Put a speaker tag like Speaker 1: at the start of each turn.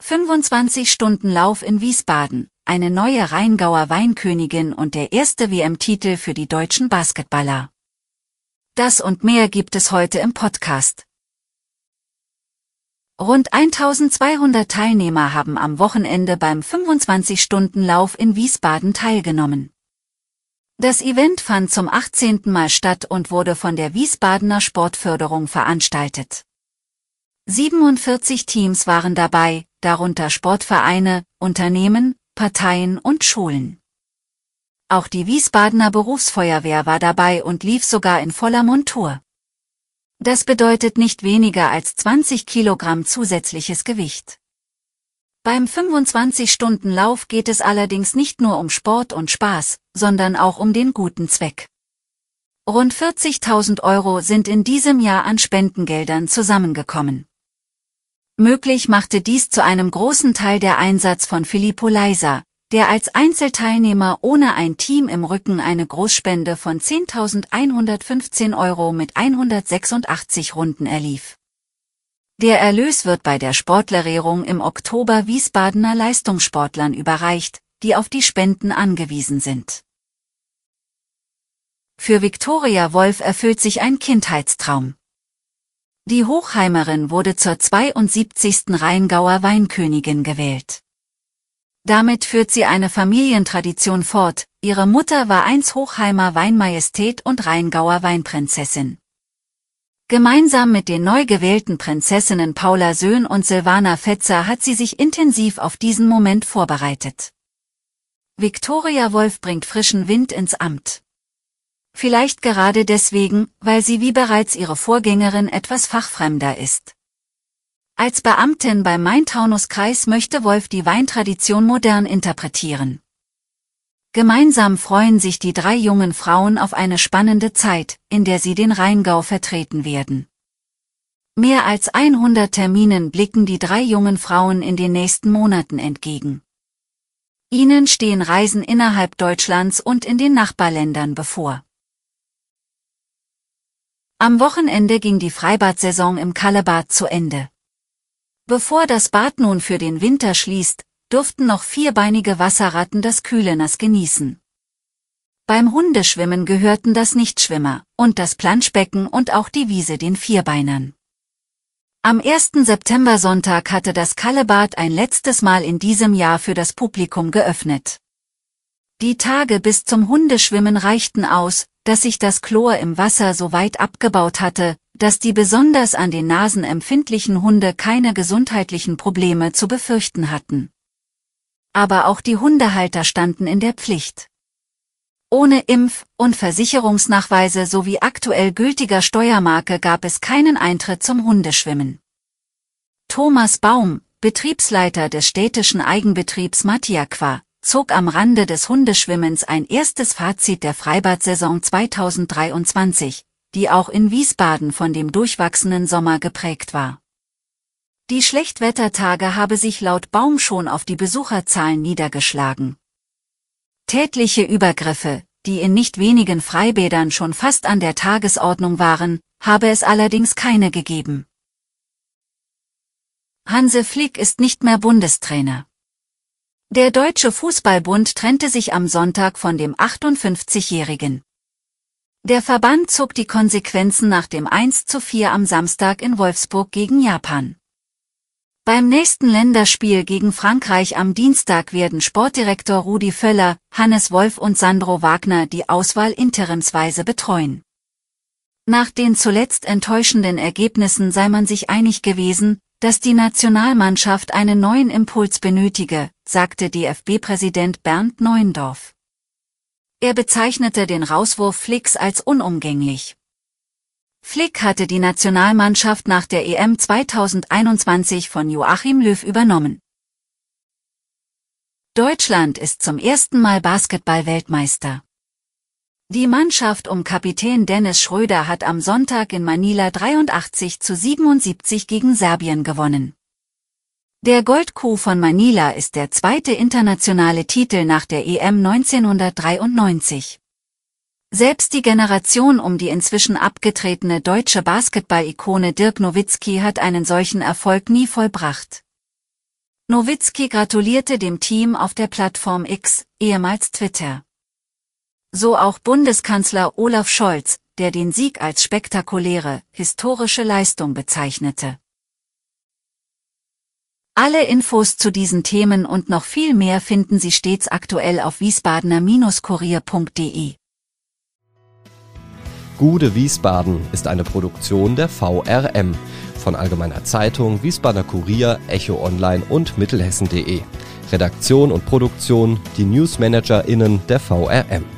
Speaker 1: 25 Stunden Lauf in Wiesbaden, eine neue Rheingauer Weinkönigin und der erste WM-Titel für die deutschen Basketballer. Das und mehr gibt es heute im Podcast. Rund 1200 Teilnehmer haben am Wochenende beim 25-Stunden-Lauf in Wiesbaden teilgenommen. Das Event fand zum 18. Mal statt und wurde von der Wiesbadener Sportförderung veranstaltet. 47 Teams waren dabei, darunter Sportvereine, Unternehmen, Parteien und Schulen. Auch die Wiesbadener Berufsfeuerwehr war dabei und lief sogar in voller Montur. Das bedeutet nicht weniger als 20 Kilogramm zusätzliches Gewicht. Beim 25-Stunden-Lauf geht es allerdings nicht nur um Sport und Spaß, sondern auch um den guten Zweck. Rund 40.000 Euro sind in diesem Jahr an Spendengeldern zusammengekommen. Möglich machte dies zu einem großen Teil der Einsatz von Filippo Leiser, der als Einzelteilnehmer ohne ein Team im Rücken eine Großspende von 10.115 Euro mit 186 Runden erlief. Der Erlös wird bei der Sportlerrehrung im Oktober Wiesbadener Leistungssportlern überreicht, die auf die Spenden angewiesen sind. Für Viktoria Wolf erfüllt sich ein Kindheitstraum. Die Hochheimerin wurde zur 72. Rheingauer Weinkönigin gewählt. Damit führt sie eine Familientradition fort, ihre Mutter war einst Hochheimer Weinmajestät und Rheingauer Weinprinzessin. Gemeinsam mit den neu gewählten Prinzessinnen Paula Söhn und Silvana Fetzer hat sie sich intensiv auf diesen Moment vorbereitet. Viktoria Wolf bringt frischen Wind ins Amt. Vielleicht gerade deswegen, weil sie wie bereits ihre Vorgängerin etwas fachfremder ist. Als Beamtin beim Main-Taunus-Kreis möchte Wolf die Weintradition modern interpretieren. Gemeinsam freuen sich die drei jungen Frauen auf eine spannende Zeit, in der sie den Rheingau vertreten werden. Mehr als 100 Terminen blicken die drei jungen Frauen in den nächsten Monaten entgegen. Ihnen stehen Reisen innerhalb Deutschlands und in den Nachbarländern bevor. Am Wochenende ging die Freibadsaison im Kallebad zu Ende. Bevor das Bad nun für den Winter schließt, durften noch vierbeinige Wasserratten das kühle Nass genießen. Beim Hundeschwimmen gehörten das Nichtschwimmer und das Planschbecken und auch die Wiese den Vierbeinern. Am 1. September Sonntag hatte das Kallebad ein letztes Mal in diesem Jahr für das Publikum geöffnet. Die Tage bis zum Hundeschwimmen reichten aus, dass sich das Chlor im Wasser so weit abgebaut hatte, dass die besonders an den Nasen empfindlichen Hunde keine gesundheitlichen Probleme zu befürchten hatten. Aber auch die Hundehalter standen in der Pflicht. Ohne Impf- und Versicherungsnachweise sowie aktuell gültiger Steuermarke gab es keinen Eintritt zum Hundeschwimmen. Thomas Baum, Betriebsleiter des städtischen Eigenbetriebs Matiaqua, zog am Rande des Hundeschwimmens ein erstes Fazit der Freibadsaison 2023, die auch in Wiesbaden von dem durchwachsenen Sommer geprägt war. Die Schlechtwettertage habe sich laut Baum schon auf die Besucherzahlen niedergeschlagen. Tätliche Übergriffe, die in nicht wenigen Freibädern schon fast an der Tagesordnung waren, habe es allerdings keine gegeben. Hanse Flick ist nicht mehr Bundestrainer. Der Deutsche Fußballbund trennte sich am Sonntag von dem 58-Jährigen. Der Verband zog die Konsequenzen nach dem 1 zu 4 am Samstag in Wolfsburg gegen Japan. Beim nächsten Länderspiel gegen Frankreich am Dienstag werden Sportdirektor Rudi Völler, Hannes Wolf und Sandro Wagner die Auswahl interimsweise betreuen. Nach den zuletzt enttäuschenden Ergebnissen sei man sich einig gewesen, dass die Nationalmannschaft einen neuen Impuls benötige, sagte DFB-Präsident Bernd Neuendorf. Er bezeichnete den Rauswurf Flicks als unumgänglich. Flick hatte die Nationalmannschaft nach der EM 2021 von Joachim Löw übernommen. Deutschland ist zum ersten Mal Basketball-Weltmeister. Die Mannschaft um Kapitän Dennis Schröder hat am Sonntag in Manila 83 zu 77 gegen Serbien gewonnen. Der Goldkuh von Manila ist der zweite internationale Titel nach der EM 1993. Selbst die Generation um die inzwischen abgetretene deutsche Basketball-Ikone Dirk Nowitzki hat einen solchen Erfolg nie vollbracht. Nowitzki gratulierte dem Team auf der Plattform X, ehemals Twitter. So auch Bundeskanzler Olaf Scholz, der den Sieg als spektakuläre, historische Leistung bezeichnete. Alle Infos zu diesen Themen und noch viel mehr finden Sie stets aktuell auf wiesbadener-kurier.de.
Speaker 2: Gude Wiesbaden ist eine Produktion der VRM von Allgemeiner Zeitung, Wiesbadener Kurier, Echo Online und Mittelhessen.de. Redaktion und Produktion die NewsmanagerInnen der VRM.